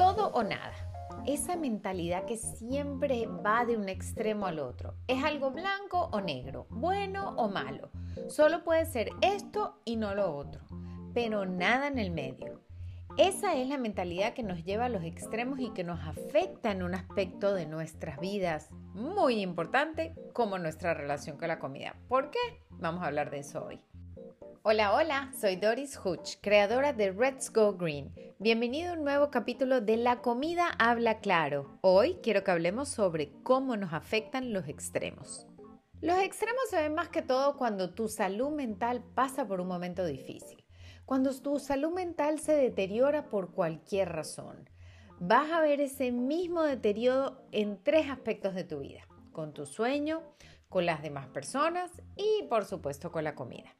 Todo o nada. Esa mentalidad que siempre va de un extremo al otro. Es algo blanco o negro, bueno o malo. Solo puede ser esto y no lo otro, pero nada en el medio. Esa es la mentalidad que nos lleva a los extremos y que nos afecta en un aspecto de nuestras vidas muy importante como nuestra relación con la comida. ¿Por qué? Vamos a hablar de eso hoy. Hola, hola, soy Doris Hutch, creadora de Let's Go Green. Bienvenido a un nuevo capítulo de La comida habla claro. Hoy quiero que hablemos sobre cómo nos afectan los extremos. Los extremos se ven más que todo cuando tu salud mental pasa por un momento difícil, cuando tu salud mental se deteriora por cualquier razón. Vas a ver ese mismo deterioro en tres aspectos de tu vida, con tu sueño, con las demás personas y por supuesto con la comida.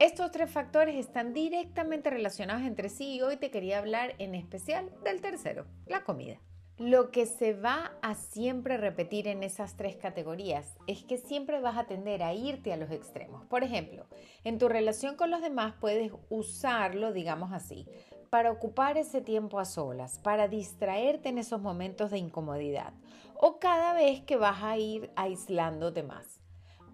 Estos tres factores están directamente relacionados entre sí y hoy te quería hablar en especial del tercero, la comida. Lo que se va a siempre repetir en esas tres categorías es que siempre vas a tender a irte a los extremos. Por ejemplo, en tu relación con los demás puedes usarlo, digamos así, para ocupar ese tiempo a solas, para distraerte en esos momentos de incomodidad o cada vez que vas a ir aislándote más.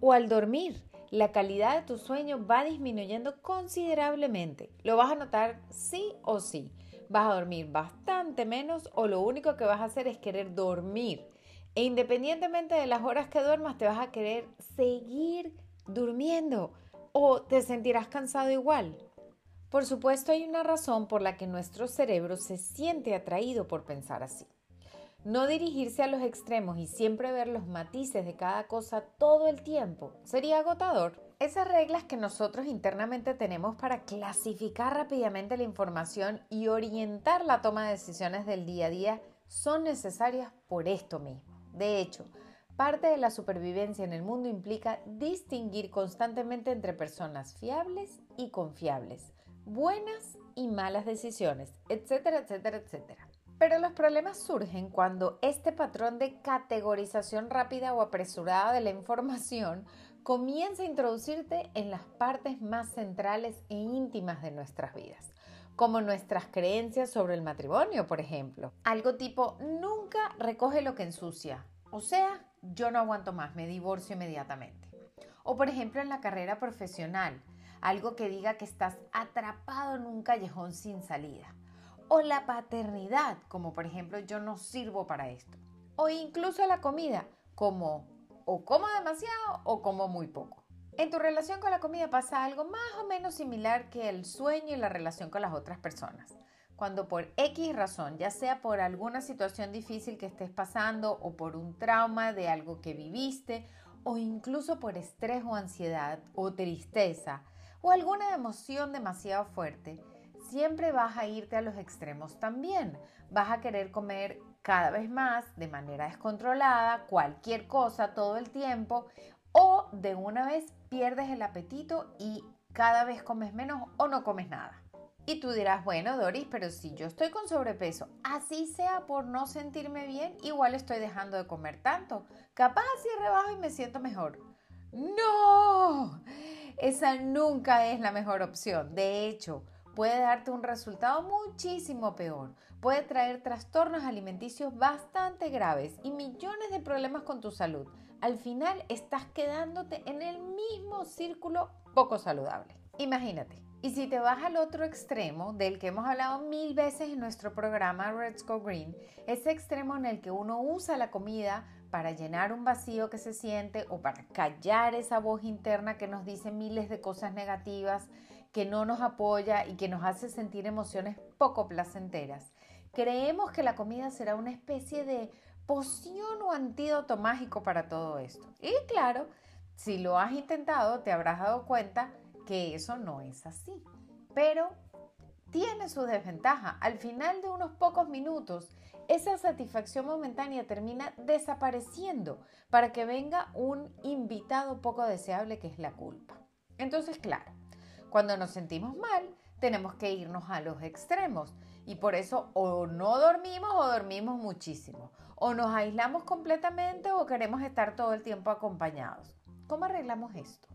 O al dormir, la calidad de tu sueño va disminuyendo considerablemente. Lo vas a notar sí o sí. Vas a dormir bastante menos o lo único que vas a hacer es querer dormir. E independientemente de las horas que duermas, te vas a querer seguir durmiendo o te sentirás cansado igual. Por supuesto, hay una razón por la que nuestro cerebro se siente atraído por pensar así. No dirigirse a los extremos y siempre ver los matices de cada cosa todo el tiempo sería agotador. Esas reglas que nosotros internamente tenemos para clasificar rápidamente la información y orientar la toma de decisiones del día a día son necesarias por esto mismo. De hecho, parte de la supervivencia en el mundo implica distinguir constantemente entre personas fiables y confiables, buenas y malas decisiones, etcétera, etcétera, etcétera. Pero los problemas surgen cuando este patrón de categorización rápida o apresurada de la información comienza a introducirte en las partes más centrales e íntimas de nuestras vidas, como nuestras creencias sobre el matrimonio, por ejemplo. Algo tipo, nunca recoge lo que ensucia, o sea, yo no aguanto más, me divorcio inmediatamente. O por ejemplo en la carrera profesional, algo que diga que estás atrapado en un callejón sin salida o la paternidad, como por ejemplo yo no sirvo para esto, o incluso la comida, como o como demasiado o como muy poco. En tu relación con la comida pasa algo más o menos similar que el sueño y la relación con las otras personas. Cuando por X razón, ya sea por alguna situación difícil que estés pasando o por un trauma de algo que viviste o incluso por estrés o ansiedad o tristeza o alguna emoción demasiado fuerte, siempre vas a irte a los extremos también. Vas a querer comer cada vez más de manera descontrolada, cualquier cosa todo el tiempo, o de una vez pierdes el apetito y cada vez comes menos o no comes nada. Y tú dirás, bueno, Doris, pero si yo estoy con sobrepeso, así sea por no sentirme bien, igual estoy dejando de comer tanto. Capaz si rebajo y me siento mejor. No, esa nunca es la mejor opción. De hecho, puede darte un resultado muchísimo peor. Puede traer trastornos alimenticios bastante graves y millones de problemas con tu salud. Al final estás quedándote en el mismo círculo poco saludable. Imagínate. Y si te vas al otro extremo, del que hemos hablado mil veces en nuestro programa Let's Go Green, ese extremo en el que uno usa la comida para llenar un vacío que se siente o para callar esa voz interna que nos dice miles de cosas negativas, que no nos apoya y que nos hace sentir emociones poco placenteras. Creemos que la comida será una especie de poción o antídoto mágico para todo esto. Y claro, si lo has intentado, te habrás dado cuenta que eso no es así. Pero tiene su desventaja. Al final de unos pocos minutos, esa satisfacción momentánea termina desapareciendo para que venga un invitado poco deseable que es la culpa. Entonces, claro, cuando nos sentimos mal, tenemos que irnos a los extremos y por eso o no dormimos o dormimos muchísimo, o nos aislamos completamente o queremos estar todo el tiempo acompañados. ¿Cómo arreglamos esto?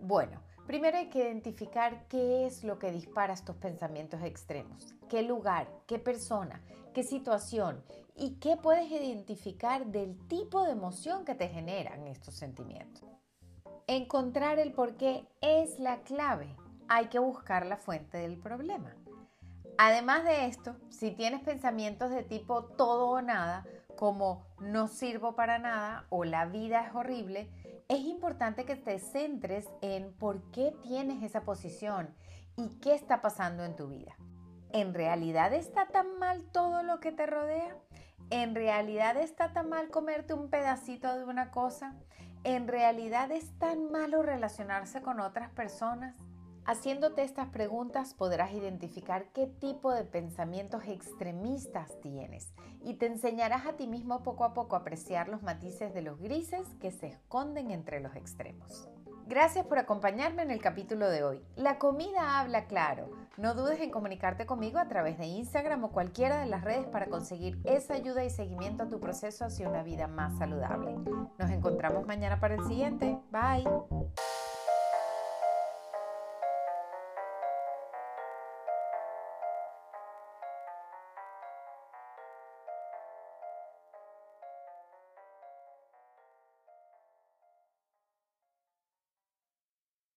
Bueno, primero hay que identificar qué es lo que dispara estos pensamientos extremos, qué lugar, qué persona, qué situación y qué puedes identificar del tipo de emoción que te generan estos sentimientos. Encontrar el por qué es la clave. Hay que buscar la fuente del problema. Además de esto, si tienes pensamientos de tipo todo o nada, como no sirvo para nada o la vida es horrible, es importante que te centres en por qué tienes esa posición y qué está pasando en tu vida. ¿En realidad está tan mal todo lo que te rodea? ¿En realidad está tan mal comerte un pedacito de una cosa? ¿En realidad es tan malo relacionarse con otras personas? Haciéndote estas preguntas podrás identificar qué tipo de pensamientos extremistas tienes y te enseñarás a ti mismo poco a poco a apreciar los matices de los grises que se esconden entre los extremos. Gracias por acompañarme en el capítulo de hoy. La comida habla claro. No dudes en comunicarte conmigo a través de Instagram o cualquiera de las redes para conseguir esa ayuda y seguimiento a tu proceso hacia una vida más saludable. Nos encontramos mañana para el siguiente. Bye.